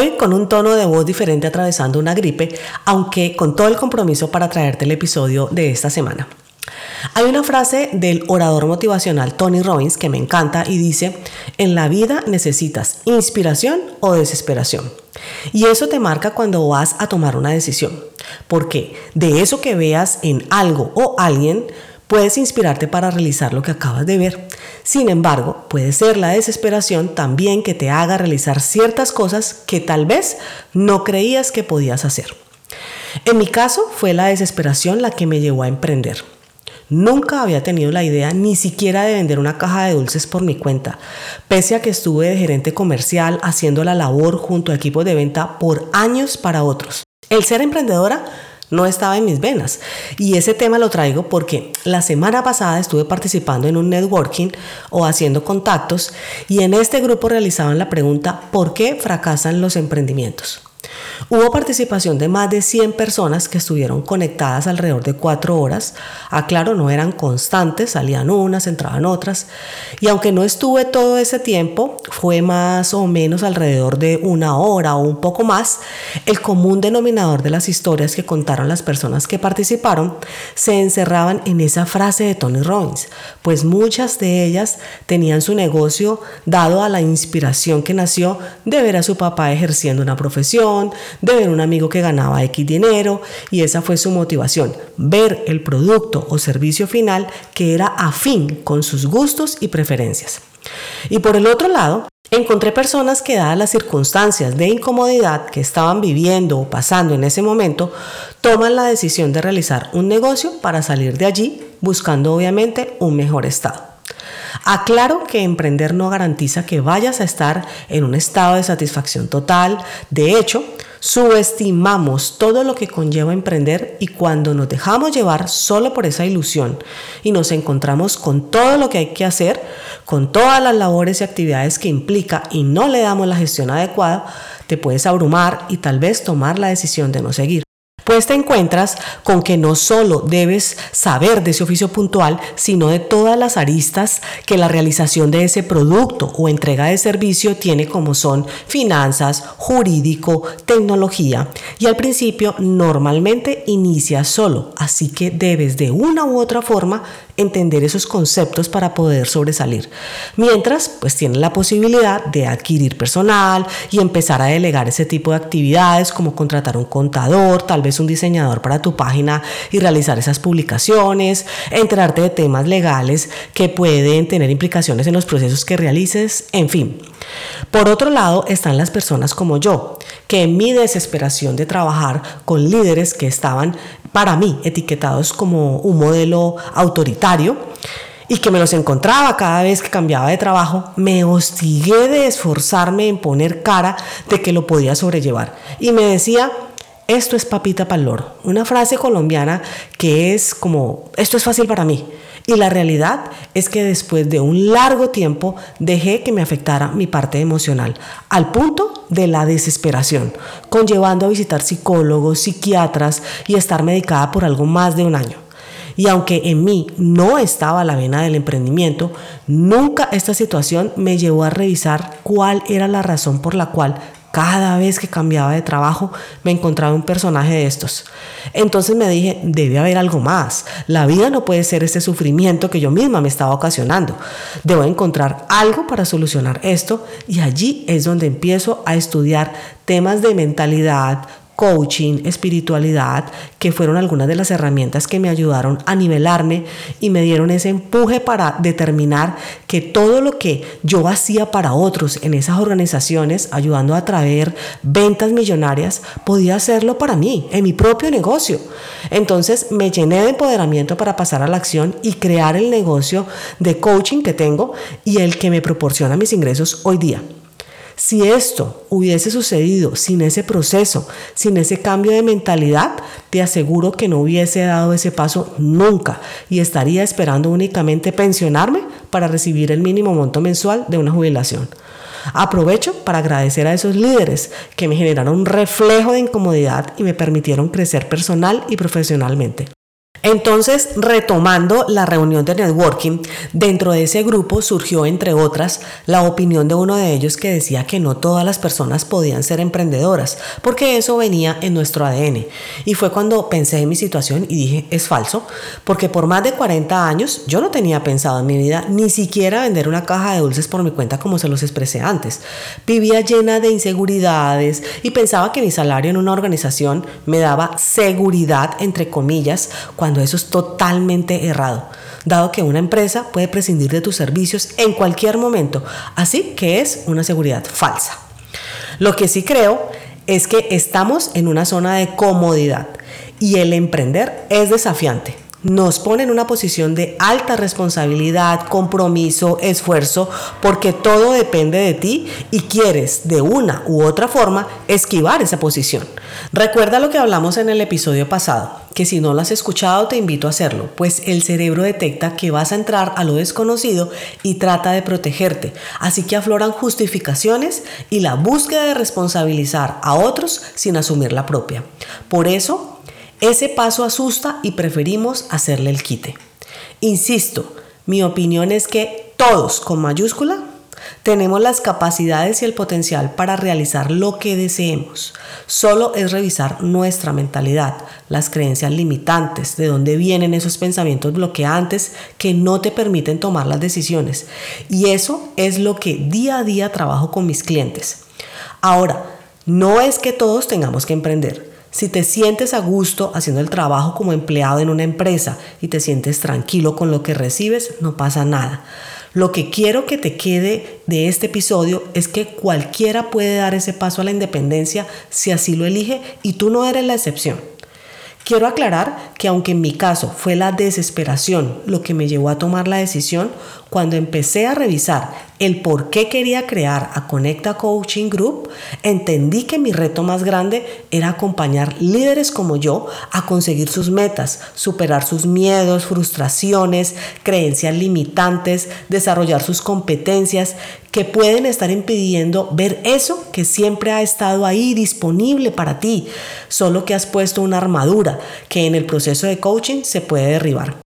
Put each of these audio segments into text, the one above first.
Hoy con un tono de voz diferente atravesando una gripe, aunque con todo el compromiso para traerte el episodio de esta semana. Hay una frase del orador motivacional Tony Robbins que me encanta y dice, en la vida necesitas inspiración o desesperación. Y eso te marca cuando vas a tomar una decisión, porque de eso que veas en algo o alguien, puedes inspirarte para realizar lo que acabas de ver. Sin embargo, puede ser la desesperación también que te haga realizar ciertas cosas que tal vez no creías que podías hacer. En mi caso fue la desesperación la que me llevó a emprender. Nunca había tenido la idea ni siquiera de vender una caja de dulces por mi cuenta, pese a que estuve de gerente comercial haciendo la labor junto a equipos de venta por años para otros. El ser emprendedora no estaba en mis venas. Y ese tema lo traigo porque la semana pasada estuve participando en un networking o haciendo contactos y en este grupo realizaban la pregunta ¿por qué fracasan los emprendimientos? Hubo participación de más de 100 personas que estuvieron conectadas alrededor de cuatro horas. Aclaro, no eran constantes, salían unas, entraban otras. Y aunque no estuve todo ese tiempo, fue más o menos alrededor de una hora o un poco más, el común denominador de las historias que contaron las personas que participaron se encerraban en esa frase de Tony Robbins, pues muchas de ellas tenían su negocio dado a la inspiración que nació de ver a su papá ejerciendo una profesión, de ver un amigo que ganaba X dinero y esa fue su motivación, ver el producto o servicio final que era afín con sus gustos y preferencias. Y por el otro lado, encontré personas que dadas las circunstancias de incomodidad que estaban viviendo o pasando en ese momento, toman la decisión de realizar un negocio para salir de allí buscando obviamente un mejor estado. Aclaro que emprender no garantiza que vayas a estar en un estado de satisfacción total. De hecho, Subestimamos todo lo que conlleva emprender y cuando nos dejamos llevar solo por esa ilusión y nos encontramos con todo lo que hay que hacer, con todas las labores y actividades que implica y no le damos la gestión adecuada, te puedes abrumar y tal vez tomar la decisión de no seguir. Pues te encuentras con que no solo debes saber de ese oficio puntual, sino de todas las aristas que la realización de ese producto o entrega de servicio tiene como son finanzas, jurídico, tecnología. Y al principio normalmente inicia solo, así que debes de una u otra forma entender esos conceptos para poder sobresalir. Mientras, pues tienes la posibilidad de adquirir personal y empezar a delegar ese tipo de actividades como contratar un contador, tal vez un diseñador para tu página y realizar esas publicaciones, enterarte de temas legales que pueden tener implicaciones en los procesos que realices, en fin. Por otro lado, están las personas como yo, que en mi desesperación de trabajar con líderes que estaban para mí etiquetados como un modelo autoritario y que me los encontraba cada vez que cambiaba de trabajo, me hostigué de esforzarme en poner cara de que lo podía sobrellevar. Y me decía, esto es papita para loro. Una frase colombiana que es como, esto es fácil para mí. Y la realidad es que después de un largo tiempo dejé que me afectara mi parte emocional, al punto de la desesperación, conllevando a visitar psicólogos, psiquiatras y estar medicada por algo más de un año. Y aunque en mí no estaba la vena del emprendimiento, nunca esta situación me llevó a revisar cuál era la razón por la cual cada vez que cambiaba de trabajo me encontraba un personaje de estos. Entonces me dije, debe haber algo más. La vida no puede ser este sufrimiento que yo misma me estaba ocasionando. Debo encontrar algo para solucionar esto y allí es donde empiezo a estudiar temas de mentalidad, coaching, espiritualidad, que fueron algunas de las herramientas que me ayudaron a nivelarme y me dieron ese empuje para determinar que todo lo que yo hacía para otros en esas organizaciones, ayudando a traer ventas millonarias, podía hacerlo para mí, en mi propio negocio. Entonces me llené de empoderamiento para pasar a la acción y crear el negocio de coaching que tengo y el que me proporciona mis ingresos hoy día. Si esto hubiese sucedido sin ese proceso, sin ese cambio de mentalidad, te aseguro que no hubiese dado ese paso nunca y estaría esperando únicamente pensionarme para recibir el mínimo monto mensual de una jubilación. Aprovecho para agradecer a esos líderes que me generaron un reflejo de incomodidad y me permitieron crecer personal y profesionalmente. Entonces, retomando la reunión de networking, dentro de ese grupo surgió, entre otras, la opinión de uno de ellos que decía que no todas las personas podían ser emprendedoras, porque eso venía en nuestro ADN. Y fue cuando pensé en mi situación y dije, es falso, porque por más de 40 años yo no tenía pensado en mi vida ni siquiera vender una caja de dulces por mi cuenta como se los expresé antes. Vivía llena de inseguridades y pensaba que mi salario en una organización me daba seguridad, entre comillas, cuando eso es totalmente errado, dado que una empresa puede prescindir de tus servicios en cualquier momento, así que es una seguridad falsa. Lo que sí creo es que estamos en una zona de comodidad y el emprender es desafiante nos pone en una posición de alta responsabilidad, compromiso, esfuerzo, porque todo depende de ti y quieres de una u otra forma esquivar esa posición. Recuerda lo que hablamos en el episodio pasado, que si no lo has escuchado te invito a hacerlo, pues el cerebro detecta que vas a entrar a lo desconocido y trata de protegerte, así que afloran justificaciones y la búsqueda de responsabilizar a otros sin asumir la propia. Por eso, ese paso asusta y preferimos hacerle el quite. Insisto, mi opinión es que todos con mayúscula tenemos las capacidades y el potencial para realizar lo que deseemos. Solo es revisar nuestra mentalidad, las creencias limitantes, de dónde vienen esos pensamientos bloqueantes que no te permiten tomar las decisiones. Y eso es lo que día a día trabajo con mis clientes. Ahora, no es que todos tengamos que emprender. Si te sientes a gusto haciendo el trabajo como empleado en una empresa y te sientes tranquilo con lo que recibes, no pasa nada. Lo que quiero que te quede de este episodio es que cualquiera puede dar ese paso a la independencia si así lo elige y tú no eres la excepción. Quiero aclarar que aunque en mi caso fue la desesperación lo que me llevó a tomar la decisión, cuando empecé a revisar el por qué quería crear a Conecta Coaching Group, entendí que mi reto más grande era acompañar líderes como yo a conseguir sus metas, superar sus miedos, frustraciones, creencias limitantes, desarrollar sus competencias que pueden estar impidiendo ver eso que siempre ha estado ahí disponible para ti, solo que has puesto una armadura que en el proceso de coaching se puede derribar.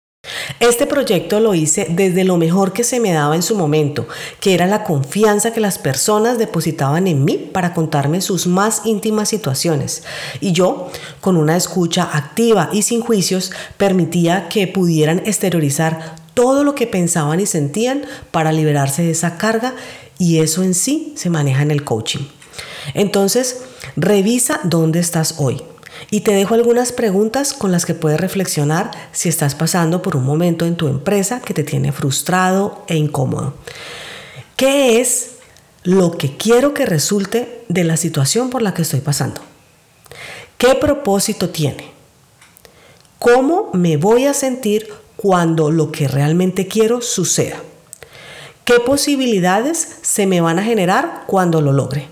Este proyecto lo hice desde lo mejor que se me daba en su momento, que era la confianza que las personas depositaban en mí para contarme sus más íntimas situaciones. Y yo, con una escucha activa y sin juicios, permitía que pudieran exteriorizar todo lo que pensaban y sentían para liberarse de esa carga y eso en sí se maneja en el coaching. Entonces, revisa dónde estás hoy. Y te dejo algunas preguntas con las que puedes reflexionar si estás pasando por un momento en tu empresa que te tiene frustrado e incómodo. ¿Qué es lo que quiero que resulte de la situación por la que estoy pasando? ¿Qué propósito tiene? ¿Cómo me voy a sentir cuando lo que realmente quiero suceda? ¿Qué posibilidades se me van a generar cuando lo logre?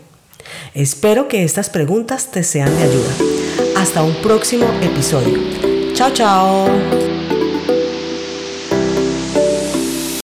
Espero que estas preguntas te sean de ayuda. Hasta un próximo episodio. Chao, chao.